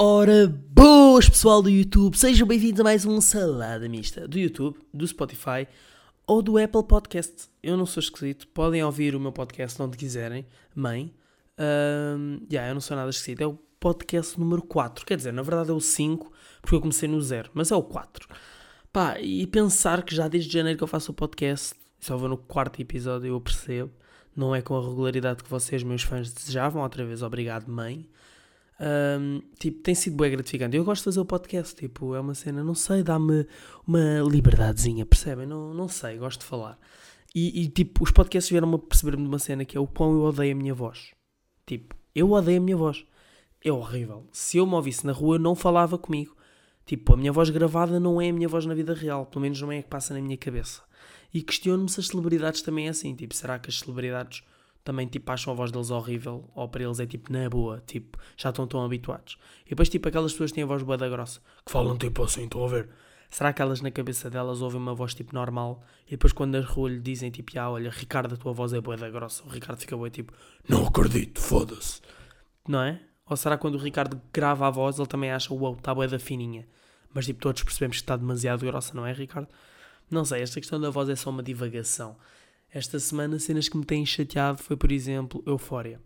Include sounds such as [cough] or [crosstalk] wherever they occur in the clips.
Ora, boas pessoal do YouTube, sejam bem-vindos a mais um Salada Mista do YouTube, do Spotify ou do Apple Podcast. Eu não sou esquisito, podem ouvir o meu podcast onde quiserem, mãe. Um, yeah, eu não sou nada esquisito, é o podcast número 4, quer dizer, na verdade é o 5, porque eu comecei no 0, mas é o 4. Pá, e pensar que já desde janeiro que eu faço o podcast, só vou no quarto episódio eu percebo, não é com a regularidade que vocês, meus fãs, desejavam, outra vez, obrigado mãe. Um, tipo, tem sido bem gratificante. Eu gosto de fazer o podcast, tipo, é uma cena, não sei, dá-me uma liberdadezinha, percebem? Não, não sei, gosto de falar. E, e tipo, os podcasts vieram-me a perceber-me de uma cena que é o quão eu odeio a minha voz. Tipo, eu odeio a minha voz. É horrível. Se eu me ouvisse na rua, não falava comigo. Tipo, a minha voz gravada não é a minha voz na vida real, pelo menos não é a que passa na minha cabeça. E questiono-me se as celebridades também é assim. Tipo, será que as celebridades também tipo acham a voz deles horrível ou para eles é tipo na boa, tipo, já estão tão habituados. E depois tipo aquelas pessoas que têm a voz boa da grossa, que falam tipo assim, estão a ver? Será que elas na cabeça delas ouvem uma voz tipo normal e depois quando as rua lhe dizem tipo, ah, olha, Ricardo, a tua voz é boa da grossa, o Ricardo fica boa tipo, não acredito, foda-se. Não é? Ou será que quando o Ricardo grava a voz ele também acha, uau, wow, está boa da fininha. Mas tipo, todos percebemos que está demasiado grossa, não é, Ricardo? Não sei, esta questão da voz é só uma divagação. Esta semana, cenas que me têm chateado foi, por exemplo, Eufória.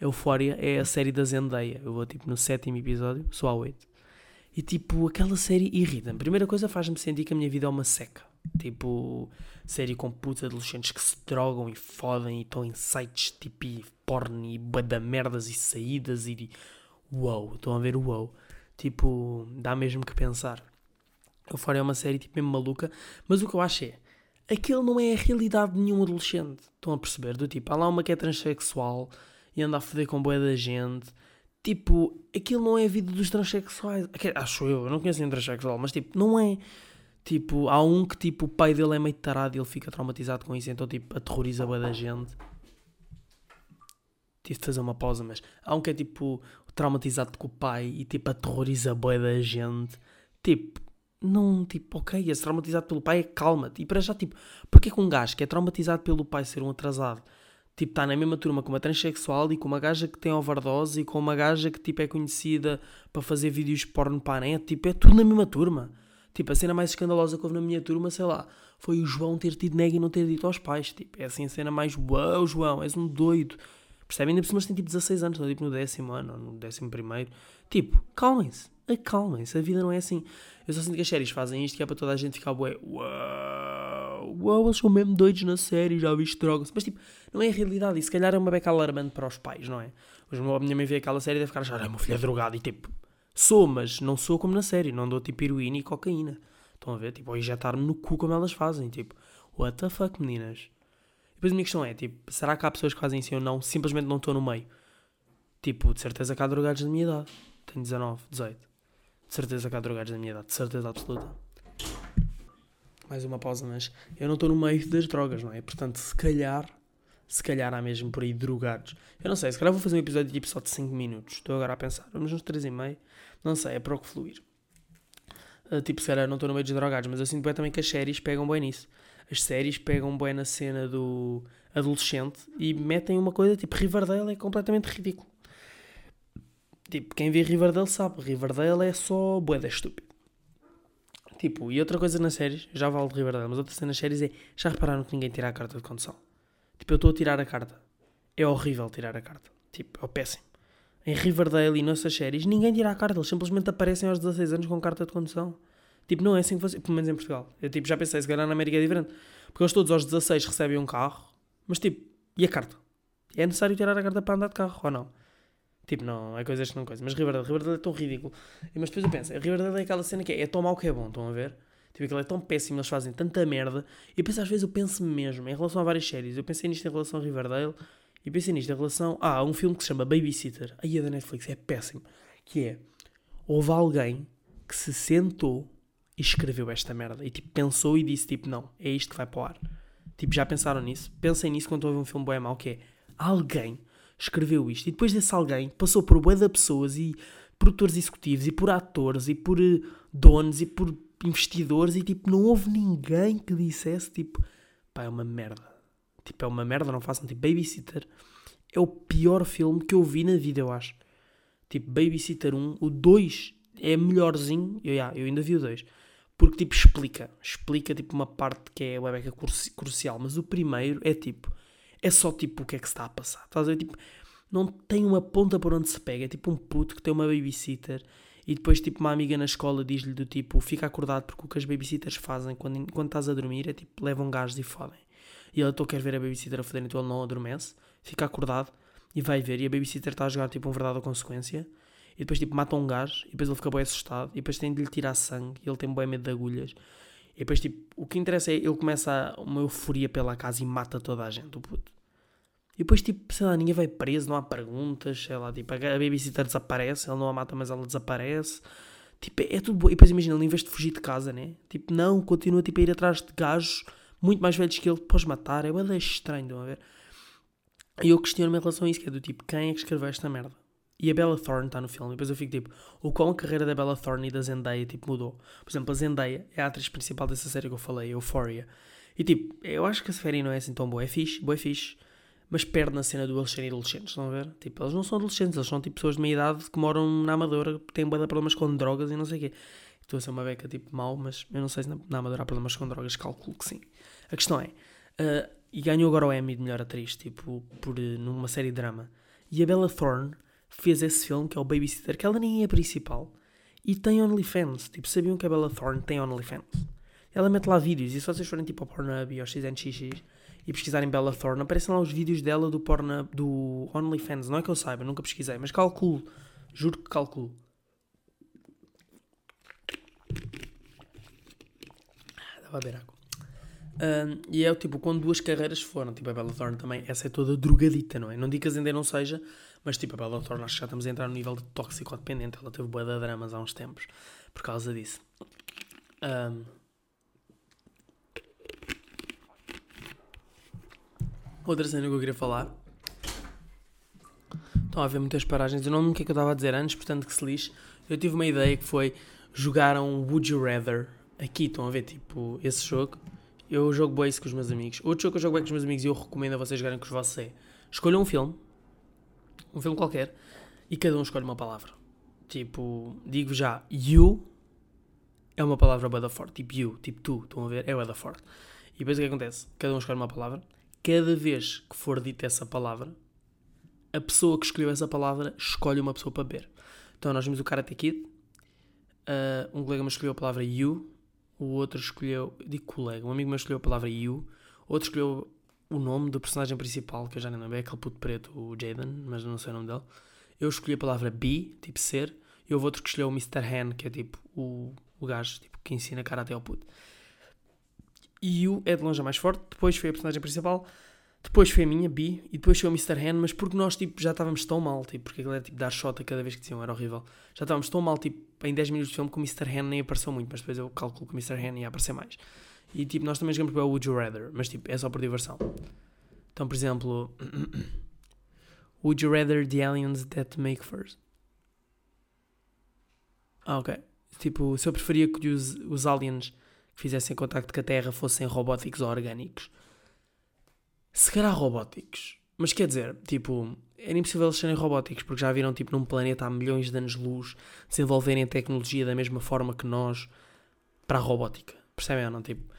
Eufória é a série da Zendaya. Eu vou, tipo, no sétimo episódio, só há oito. E, tipo, aquela série irrita-me. Primeira coisa, faz-me sentir que a minha vida é uma seca. Tipo, série com putos adolescentes que se drogam e fodem e estão em sites tipo e porn e bada merdas e saídas e uou, estão a ver uou. Tipo, dá mesmo que pensar. Eufória é uma série tipo mesmo maluca, mas o que eu acho é aquilo não é a realidade de nenhum adolescente. Estão a perceber? Do tipo, há lá uma que é transexual e anda a foder com boa da gente. Tipo, aquilo não é a vida dos transexuais. Acho eu, eu não conheço nenhum transexual, mas tipo, não é. Tipo, há um que tipo, o pai dele é meio tarado e ele fica traumatizado com isso, então tipo, aterroriza boa da gente. Tive de fazer uma pausa, mas há um que é tipo traumatizado com o pai e tipo aterroriza boa da gente. Tipo, não, tipo, ok, és traumatizado pelo pai, calma-te. E para já, tipo, porque é que um gajo que é traumatizado pelo pai ser um atrasado, tipo, está na mesma turma com uma transexual e com uma gaja que tem overdose e com uma gaja que, tipo, é conhecida para fazer vídeos porno para a net, tipo, é tudo na mesma turma. Tipo, a cena mais escandalosa que houve na minha turma, sei lá, foi o João ter tido nega e não ter dito aos pais. Tipo, é assim a cena mais, uau, João, és um doido. Percebem? Ainda por cima tem tipo 16 anos, não tipo no décimo ano, ou no décimo primeiro. Tipo, calmem-se, acalmem-se, a vida não é assim. Eu só sinto que as séries fazem isto que é para toda a gente ficar bué, uau, uau, eles são mesmo doidos na série, já viste drogas. Mas tipo, não é a realidade. E se calhar é uma beca alarmante para os pais, não é? Hoje a minha mãe vê aquela série e deve ficar a achar, ah, meu filho é drogado. E tipo, sou, mas não sou como na série. Não dou tipo heroína e cocaína. Estão a ver? Tipo, ou injetar-me no cu como elas fazem. Tipo, what the fuck, meninas? Depois a minha questão é, tipo, será que há pessoas que fazem assim ou não? Simplesmente não estou no meio. Tipo, de certeza que há drogados da minha idade. Tenho 19, 18. De certeza que há drogados na minha idade, de certeza absoluta. Mais uma pausa, mas eu não estou no meio das drogas, não é? Portanto, se calhar, se calhar há mesmo por aí drogados. Eu não sei, se calhar vou fazer um episódio tipo só de 5 minutos. Estou agora a pensar, vamos uns 3 e meio. Não sei, é para o que fluir. Uh, tipo, se calhar não estou no meio dos drogados, mas eu sinto bem também que as séries pegam bem nisso. As séries pegam bem na cena do adolescente e metem uma coisa tipo Riverdale é completamente ridículo. Tipo, quem vê Riverdale sabe, Riverdale é só boeda estúpido. Tipo, e outra coisa nas séries, já vale de Riverdale, mas outra cena nas séries é, já repararam que ninguém tira a carta de condução? Tipo, eu estou a tirar a carta. É horrível tirar a carta. Tipo, é péssimo. Em Riverdale e nessas séries, ninguém tira a carta, eles simplesmente aparecem aos 16 anos com carta de condução. Tipo, não é assim que você, pelo menos em Portugal. Eu tipo, já pensei, se calhar na América é diferente. Porque eles todos aos 16 recebem um carro, mas tipo, e a carta? É necessário tirar a carta para andar de carro ou não? Tipo, não, é coisas que não coisa. Mas Riverdale, Riverdale é tão ridículo. Mas depois eu penso, Riverdale é aquela cena que é, é tão mau que é bom, estão a ver? Tipo, aquilo é tão péssimo, eles fazem tanta merda. E depois às vezes eu penso mesmo, em relação a várias séries, eu pensei nisto em relação a Riverdale, e pensei nisto em relação. Ah, há um filme que se chama Babysitter, aí é da Netflix, é péssimo. Que é, houve alguém que se sentou e escreveu esta merda. E tipo, pensou e disse, tipo, não, é isto que vai para o ar. Tipo, já pensaram nisso? Pensem nisso quando ouvem um filme bom mau, que é, alguém escreveu isto. E depois desse alguém passou por bué de pessoas e produtores executivos e por atores e por uh, donos e por investidores e tipo, não houve ninguém que dissesse tipo, pá, é uma merda. Tipo, é uma merda, não façam tipo Babysitter. É o pior filme que eu vi na vida, eu acho. Tipo, Babysitter 1, o 2 é melhorzinho. Eu, yeah, eu ainda vi o 2. Porque, tipo, explica. Explica, tipo, uma parte que é beca crucial. Mas o primeiro é, tipo, é só, tipo, o que é que se está a passar. Estás a ver? Tipo, não tem uma ponta por onde se pega. É tipo um puto que tem uma babysitter e depois, tipo, uma amiga na escola diz-lhe do tipo, fica acordado porque o que as babysitters fazem quando, quando estás a dormir é tipo, levam gás e fodem. E ela, estou quer ver a babysitter a foder, então ele não adormece, fica acordado e vai ver. E a babysitter está a jogar tipo um verdade ou consequência. E depois tipo mata um gás e depois ele fica bem assustado. E depois tem de lhe tirar sangue e ele tem bem medo de agulhas. E depois tipo, o que interessa é ele começa uma euforia pela casa e mata toda a gente, o puto. E depois, tipo, sei lá, ninguém vai preso, não há perguntas, sei lá, tipo, a babysitter desaparece, ele não a mata, mas ela desaparece. Tipo, é, é tudo bom. E depois imagina, ele em vez de fugir de casa, né? Tipo, não, continua tipo, a ir atrás de gajos muito mais velhos que ele, depois matar. É bem estranho, estão a ver? E eu questiono-me em relação a isso, que é do tipo, quem é que escreveu esta merda? E a Bella Thorne está no filme. E depois eu fico tipo, o qual a carreira da Bella Thorne e da Zendaya tipo, mudou. Por exemplo, a Zendaya é a atriz principal dessa série que eu falei, Euphoria. E tipo, eu acho que a série não é assim tão boa. É fixe, boa é fixe mas perde na cena do eles serem adolescentes, estão a ver? Tipo, eles não são adolescentes, eles são tipo pessoas de meia idade que moram na Amadora, têm de problemas com drogas e não sei o quê. Estou a ser uma beca tipo mau, mas eu não sei se na, na Amadora há problemas com drogas, calculo que sim. A questão é, uh, e ganhou agora o Emmy de melhor atriz, tipo, por, numa série de drama. E a Bella Thorne fez esse filme, que é o Babysitter, que ela nem é principal, e tem OnlyFans. Tipo, sabiam que a Bella Thorne tem OnlyFans? Ela mete lá vídeos, e se vocês forem tipo ao Pornhub e ao XNXX, e pesquisarem Bella Thorne, aparecem lá os vídeos dela do porno do OnlyFans. Não é que eu saiba, nunca pesquisei, mas calculo. Juro que calculo. Ah, dava a beber água. Um, e é tipo, quando duas carreiras foram, tipo a Bella Thorne também, essa é toda drogadita, não é? Não que ainda não seja, mas tipo a Bella Thorne acho que já estamos a entrar no nível de tóxico-dependente. Ela teve boa de dramas há uns tempos por causa disso. Um, Outra cena que eu queria falar. Estão a haver muitas paragens. Eu não lembro o que é que eu estava a dizer antes, portanto que se lixe. Eu tive uma ideia que foi jogar um Would You Rather. Aqui estão a ver, tipo, esse jogo. Eu jogo bem com os meus amigos. Outro jogo que eu jogo bem com os meus amigos e eu recomendo a vocês jogarem com os vossos é escolham um filme, um filme qualquer, e cada um escolhe uma palavra. Tipo, digo já, you é uma palavra bada forte. Tipo, you, tipo tu, estão a ver? É bada forte. E depois o que acontece? Cada um escolhe uma palavra cada vez que for dita essa palavra, a pessoa que escolheu essa palavra escolhe uma pessoa para beber. Então nós vimos o Karate Kid, uh, um colega meu escolheu a palavra you, o outro escolheu, digo colega, um amigo meu escolheu a palavra you, outro escolheu o nome do personagem principal, que eu já nem lembro, é aquele puto preto, o Jaden, mas não sei o nome dele. Eu escolhi a palavra be, tipo ser, e houve outro que escolheu o Mr. Han, que é tipo o, o gajo tipo, que ensina karate ao puto. E o é de longe a mais forte, depois foi a personagem principal, depois foi a minha, B, e depois foi o Mr. Han, mas porque nós tipo, já estávamos tão mal, tipo, porque aquilo era tipo dar shot a cada vez que diziam, era horrível. Já estávamos tão mal, tipo, em 10 minutos de filme que o Mr. Han nem apareceu muito, mas depois eu calculo que o Mr. Han ia aparecer mais. E tipo, nós também jogamos para o Would You Rather, mas tipo, é só por diversão. Então, por exemplo, [clears throat] Would you rather the aliens that make first? Ah, ok. Tipo, se eu preferia que os, os aliens que fizessem contacto com a Terra fossem robóticos ou orgânicos. Se calhar robóticos. Mas quer dizer, tipo, era impossível eles serem robóticos, porque já viram, tipo, num planeta há milhões de anos-luz desenvolverem tecnologia da mesma forma que nós para a robótica. Percebem ou não? Tipo,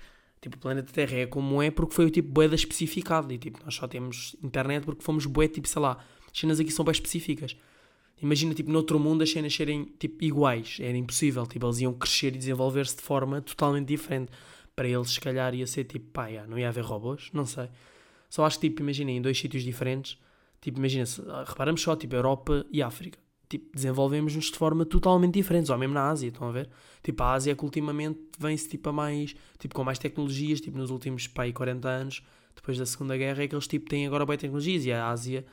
tipo, o planeta Terra é como é porque foi o tipo boeda especificado. E tipo, nós só temos internet porque fomos bué, tipo, sei lá, as cenas aqui são bem específicas. Imagina, tipo, noutro mundo as cenas serem, tipo, iguais. Era impossível. Tipo, eles iam crescer e desenvolver-se de forma totalmente diferente. Para eles, se calhar, ia ser, tipo, pá, não ia haver robôs? Não sei. Só acho que, tipo, imagina, em dois sítios diferentes, tipo, imagina, ah, reparamos só, tipo, Europa e África. Tipo, desenvolvemos-nos de forma totalmente diferente. Ou mesmo na Ásia, estão a ver? Tipo, a Ásia é que ultimamente vem-se, tipo, a mais, tipo, com mais tecnologias, tipo, nos últimos, pá, 40 anos, depois da Segunda Guerra, é que eles, tipo, têm agora bem tecnologias. E a Ásia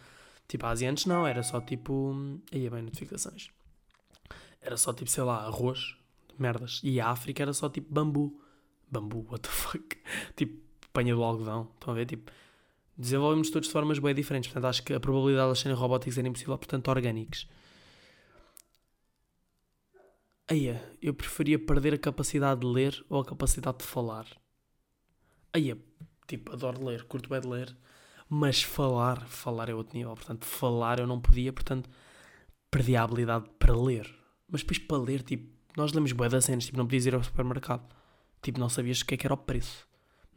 Tipo, a Ásia antes não, era só tipo. Aí é bem notificações. Era só tipo, sei lá, arroz, merdas. E a África era só tipo bambu. Bambu, what the fuck? [laughs] tipo, panha do algodão. Estão a ver? Tipo, desenvolvemos todos de formas bem diferentes. Portanto, acho que a probabilidade de elas serem robóticos era impossível, portanto, orgânicos. Aí, eu preferia perder a capacidade de ler ou a capacidade de falar. Aí, tipo, adoro ler, curto bem de ler mas falar, falar é outro nível. Portanto, falar eu não podia, portanto, perdi a habilidade para ler. Mas depois para ler, tipo, nós lemos bué das cenas, tipo, não podias ir ao supermercado. Tipo, não sabias o que é que era o preço.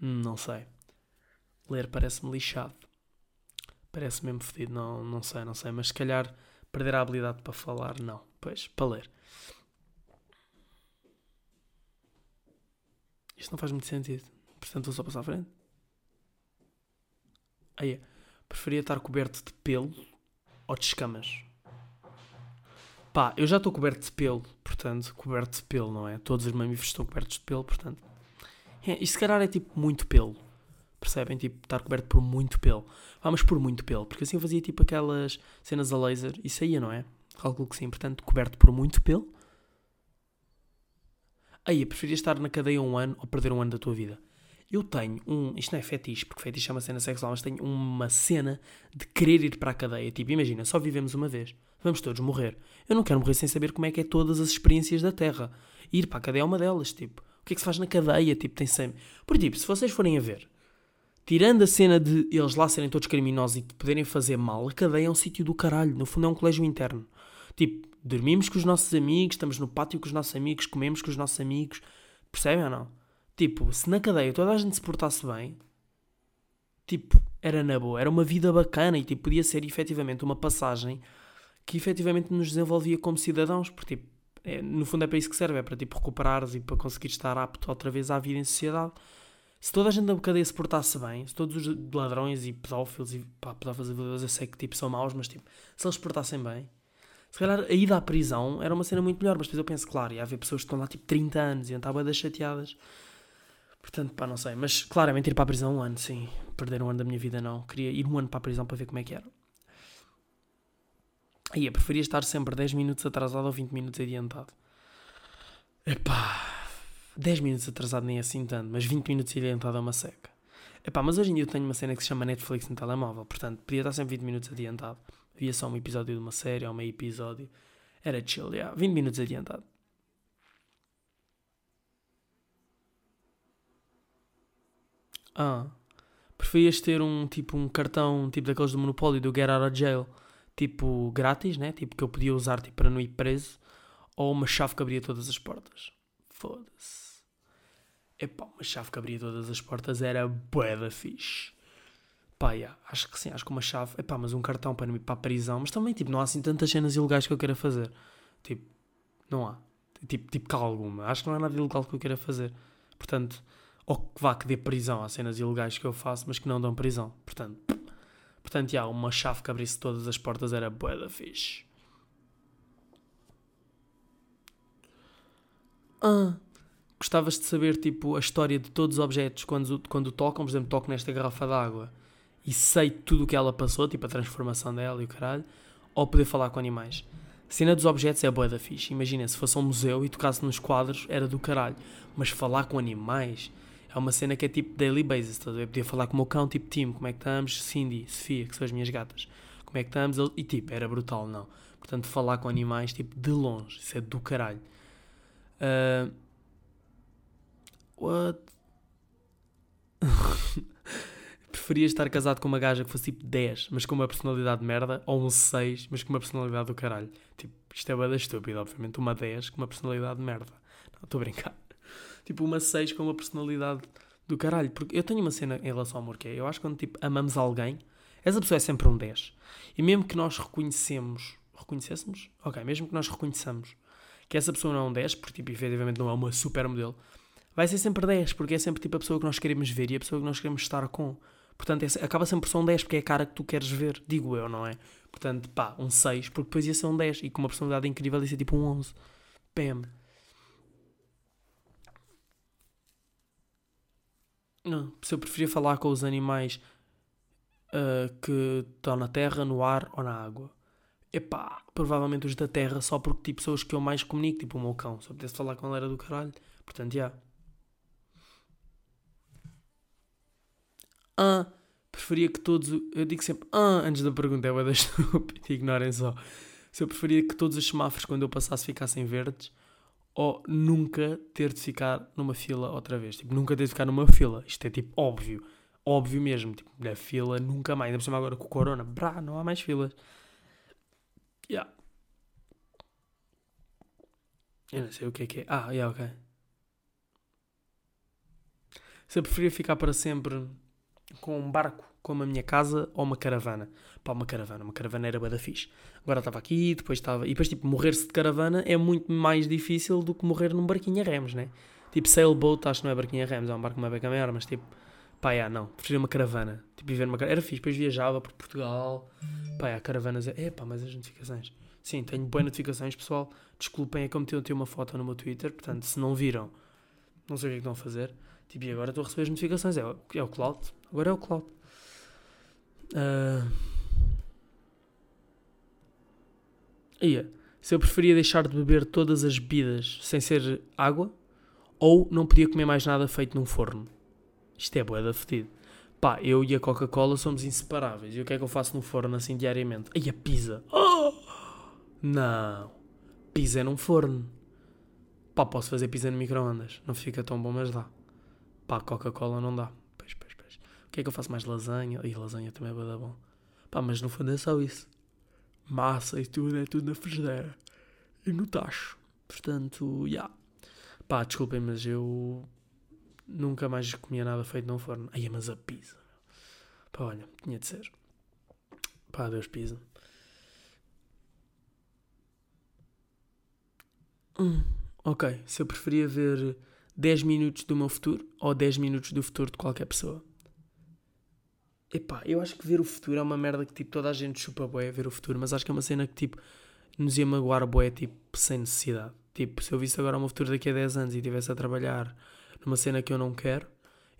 Hum, não sei. Ler parece-me lixado. Parece mesmo fedido, não, não sei, não sei. Mas se calhar perder a habilidade para falar, não. Pois, para ler. Isto não faz muito sentido. Portanto, vou só passar à frente. Aí, preferia estar coberto de pelo ou de escamas? Pá, eu já estou coberto de pelo, portanto, coberto de pelo, não é? Todos os mamíferos estão cobertos de pelo, portanto. É, isto se calhar é tipo muito pelo. Percebem? Tipo, estar coberto por muito pelo. Vamos por muito pelo, porque assim eu fazia tipo aquelas cenas a laser e saía, não é? Calculo que sim, portanto, coberto por muito pelo. Aí, preferias estar na cadeia um ano ou perder um ano da tua vida? Eu tenho um. Isto não é fetiche, porque fetiche é uma cena sexual, mas tenho uma cena de querer ir para a cadeia. Tipo, imagina, só vivemos uma vez. Vamos todos morrer. Eu não quero morrer sem saber como é que é todas as experiências da Terra. Ir para a cadeia é uma delas, tipo. O que é que se faz na cadeia? Tipo, tem sempre. Por tipo, se vocês forem a ver, tirando a cena de eles lá serem todos criminosos e de poderem fazer mal, a cadeia é um sítio do caralho. No fundo é um colégio interno. Tipo, dormimos com os nossos amigos, estamos no pátio com os nossos amigos, comemos com os nossos amigos. Percebem ou não? Tipo, se na cadeia toda a gente se portasse bem, tipo, era na boa, era uma vida bacana e tipo, podia ser efetivamente uma passagem que efetivamente nos desenvolvia como cidadãos, porque tipo, é, no fundo é para isso que serve, é para tipo recuperares e para conseguir estar apto outra vez à vida em sociedade. Se toda a gente na cadeia se portasse bem, se todos os ladrões e pedófilos e pá, pedófilos eu sei que tipo são maus, mas tipo, se eles se portassem bem, se calhar a ida à prisão era uma cena muito melhor, mas depois eu penso, claro, ia haver pessoas que estão lá tipo 30 anos e estavam das chateadas. Portanto, pá, não sei. Mas claramente ir para a prisão um ano, sim. Perder um ano da minha vida, não. Queria ir um ano para a prisão para ver como é que era. Aí eu preferia estar sempre 10 minutos atrasado ou 20 minutos adiantado. Epá, 10 minutos atrasado nem é assim tanto, mas 20 minutos adiantado é uma seca. Epá, mas hoje em dia eu tenho uma cena que se chama Netflix no telemóvel, portanto podia estar sempre 20 minutos adiantado via só um episódio de uma série ou meio episódio. Era chill, yeah. 20 minutos adiantado. Ah, preferias ter um tipo um cartão tipo daqueles do Monopólio do Get Out of Jail, tipo grátis, né? Tipo que eu podia usar tipo, para não ir preso, ou uma chave que abria todas as portas. Foda-se. Epá, uma chave que abria todas as portas era bué da fixe. Pá, yeah, acho que sim, acho que uma chave. Epá, mas um cartão para ir para a prisão. Mas também, tipo, não há assim tantas cenas ilegais que eu queira fazer. Tipo, não há. Tipo, tipo que alguma. Acho que não há nada ilegal que eu queira fazer. Portanto, ou que vá que dê prisão. Há cenas ilegais que eu faço, mas que não dão prisão. Portanto, portanto, já, uma chave que abrisse todas as portas era bué da fixe. Ah, gostavas de saber, tipo, a história de todos os objetos quando, quando tocam. Por exemplo, toco nesta garrafa d'água e sei tudo o que ela passou, tipo a transformação dela e o caralho, ou poder falar com animais. A cena dos objetos é boa da fixe. Imagina, se fosse um museu e tocasse nos quadros, era do caralho. Mas falar com animais é uma cena que é tipo daily basis. Tá? Eu podia falar com o meu cão, tipo Tim, como é que estamos? Cindy, Sofia, que são as minhas gatas. Como é que estamos? E tipo, era brutal, não. Portanto, falar com animais, tipo, de longe. Isso é do caralho. Uh... What? Preferias estar casado com uma gaja que fosse tipo 10, mas com uma personalidade de merda, ou um 6, mas com uma personalidade do caralho? Tipo, isto é bada estúpido, obviamente. Uma 10 com uma personalidade de merda. Não, estou a brincar. [laughs] Tipo, uma 6 com uma personalidade do caralho. Porque eu tenho uma cena em relação ao amor que é, eu acho que quando tipo, amamos alguém, essa pessoa é sempre um 10. E mesmo que nós reconhecemos, reconhecêssemos? Ok, mesmo que nós reconheçamos que essa pessoa não é um 10, porque tipo, efetivamente não é uma super modelo, vai ser sempre 10, porque é sempre tipo a pessoa que nós queremos ver e a pessoa que nós queremos estar com. Portanto, é, acaba sempre por ser um 10 porque é a cara que tu queres ver, digo eu, não é? Portanto, pá, um 6, porque depois ia ser um 10 e com uma personalidade incrível ia ser tipo um 11. Pam. Não, se eu preferia falar com os animais uh, que estão na terra, no ar ou na água. Epá, provavelmente os da terra, só porque tipo são os que eu mais comunico, tipo o meu cão. Se eu pudesse falar com ele era do caralho. Portanto, já. Yeah. Ah, preferia que todos. Eu digo sempre ah antes da pergunta, é da [laughs] estúpida, ignorem só. Se eu preferia que todos os semáforos, quando eu passasse, ficassem verdes ou nunca ter de ficar numa fila outra vez. Tipo, nunca ter de ficar numa fila. Isto é tipo óbvio. Óbvio mesmo. Tipo, na fila nunca mais. Ainda por cima agora com o corona. Brá, não há mais filas. Yeah. Eu não sei o que é que é. Ah, yeah, ok. Se eu preferia ficar para sempre com um barco como a minha casa ou uma caravana. Pá, uma caravana. Uma caravana era da fixe. Agora estava aqui, depois estava... E depois, tipo, morrer-se de caravana é muito mais difícil do que morrer num barquinho a remos, né? Tipo, sailboat, acho que não é barquinho a remos, é um barco uma beca maior, mas tipo... Pá, yeah, não. Preferia uma caravana. Tipo, viver numa caravana. Era fixe. Depois viajava por Portugal. Pá, yeah, caravanas... É pá, mas as notificações... Sim, tenho boas notificações, pessoal. Desculpem, é que eu meti uma foto no meu Twitter. Portanto, se não viram, não sei o que é que estão a fazer. Tipo, e agora estou a receber as notificações. É, é o cloud. Agora é o cloud. Ia. Se eu preferia deixar de beber todas as bebidas sem ser água ou não podia comer mais nada feito num forno. Isto é boeda fedido. Pá, eu e a Coca-Cola somos inseparáveis. E o que é que eu faço no forno assim diariamente? Ai, a pizza. Oh! Não. Pizza é num forno. Pá, posso fazer pizza no micro-ondas. Não fica tão bom, mas dá. Pá, Coca-Cola não dá. Pois, pois, pois. O que é que eu faço mais? Lasanha? E lasanha também é bué da bom. Pá, mas no fundo é só isso. Massa e tudo, é tudo na frigideira. E no tacho. Portanto, já. Yeah. Pá, desculpem, mas eu nunca mais comia nada feito num forno. Ai, mas a pizza. Pá, olha, tinha de ser. Pá, Deus pizza. Hum, ok, se eu preferia ver 10 minutos do meu futuro ou 10 minutos do futuro de qualquer pessoa. Epá, eu acho que ver o futuro é uma merda que tipo toda a gente chupa bué ver o futuro, mas acho que é uma cena que tipo nos ia magoar bué tipo sem necessidade. Tipo, se eu visse agora o meu futuro daqui a 10 anos e estivesse a trabalhar numa cena que eu não quero,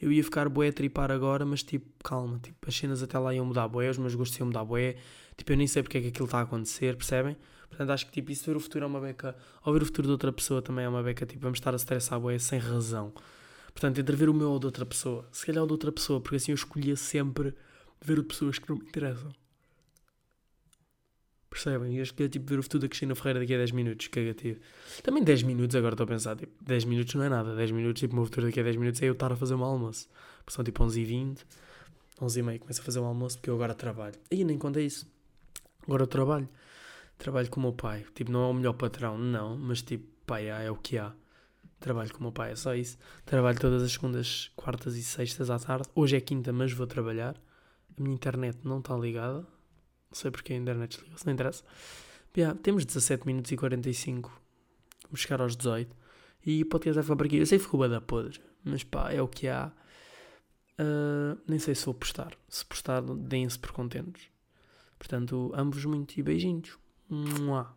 eu ia ficar bué a tripar agora, mas tipo, calma, tipo, as cenas até lá iam mudar bué, os meus gostos iam mudar bué, tipo, eu nem sei porque é que aquilo está a acontecer, percebem? Portanto, acho que tipo, isso ver o futuro é uma beca, ou ver o futuro de outra pessoa também é uma beca, tipo, vamos estar a estressar bué sem razão. Portanto, entre ver o meu ou de outra pessoa, se calhar o de outra pessoa, porque assim eu escolhia sempre ver o de pessoas que não me interessam. Percebem? Eu escolhi tipo ver o futuro da Cristina Ferreira daqui a 10 minutos, cagativo. Também 10 minutos, agora estou a pensar, tipo, 10 minutos não é nada. 10 minutos, tipo, o meu futuro daqui a 10 minutos é eu estar a fazer um almoço. Porque são tipo 11h20, 11h30, começo a fazer um almoço porque eu agora trabalho. E nem conta isso. Agora eu trabalho. Trabalho com o meu pai. Tipo, não é o melhor patrão, não, mas tipo, pai, é o que há. Trabalho com o meu pai, é só isso. Trabalho todas as segundas, quartas e sextas à tarde. Hoje é quinta, mas vou trabalhar. A minha internet não está ligada. Não sei porque a internet desligou-se, não interessa. Yeah, temos 17 minutos e 45. Vamos chegar aos 18. E o podcast vai ficar por aqui. Eu sei que ficou bada podre, mas pá, é o que há. Uh, nem sei se vou postar. Se postar, deem-se por contentes. Portanto, ambos muito e beijinhos. Mua.